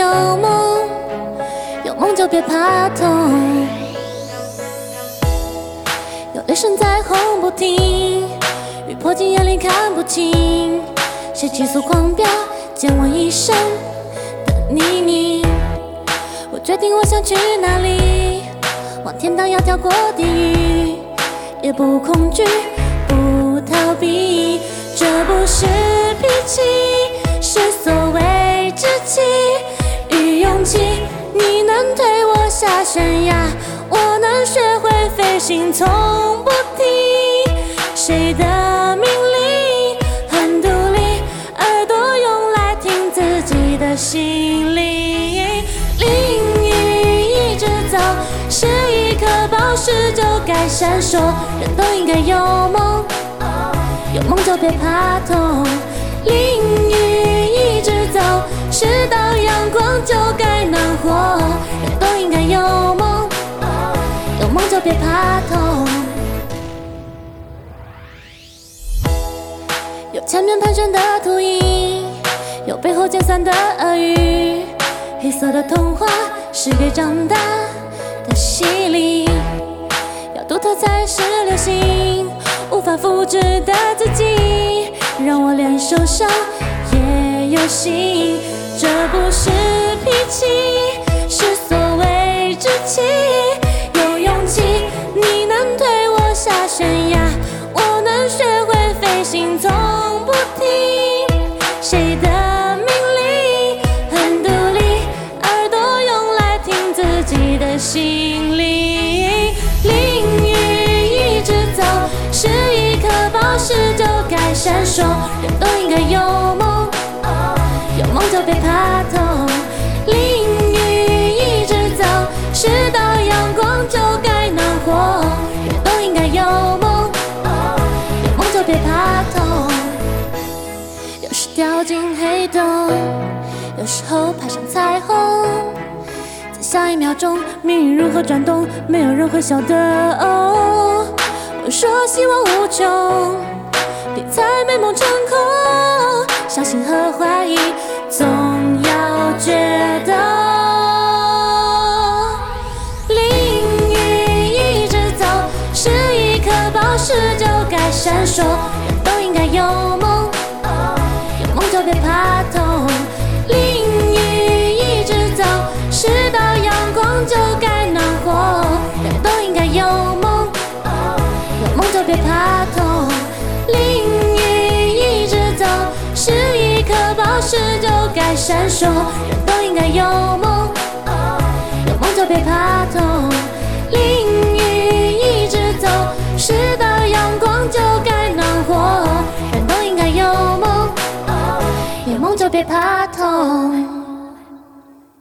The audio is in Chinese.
有梦，有梦就别怕痛。有雷声在轰不停，雨泼进眼里看不清，谁急速狂飙，溅我一身的泥泞。我决定我想去哪里，往天堂要跳过地狱，也不恐惧，不逃避，这不是脾气，下悬崖，我能学会飞行，从不听谁的命令，很独立，耳朵用来听自己的心灵。淋雨一直走，是一颗宝石就该闪烁，人都应该有梦，有梦就别怕痛。淋别怕痛。有前面盘旋的秃鹰，有背后尖酸的鳄鱼，黑色的童话是给长大的洗礼。要独特才是流行，无法复制的自己，让我连受伤也有心。心，从不听谁的命令，很独立，耳朵用来听自己的心灵。淋雨一直走，是一颗宝石就该闪烁，人都应该，有动，有时候爬上彩虹。在下一秒钟，命运如何转动，没有人会晓得。哦，我说希望无穷，别再美梦成空，相信和怀疑总要决斗。淋雨一直走，是一颗宝石就该闪烁，人都应该有梦，别怕痛。淋雨一直走，是道阳光就该暖和，人都应该有梦，有梦就别怕痛。淋雨一直走，是一颗宝石就该闪烁，人都应该有梦，有梦就别怕别怕痛。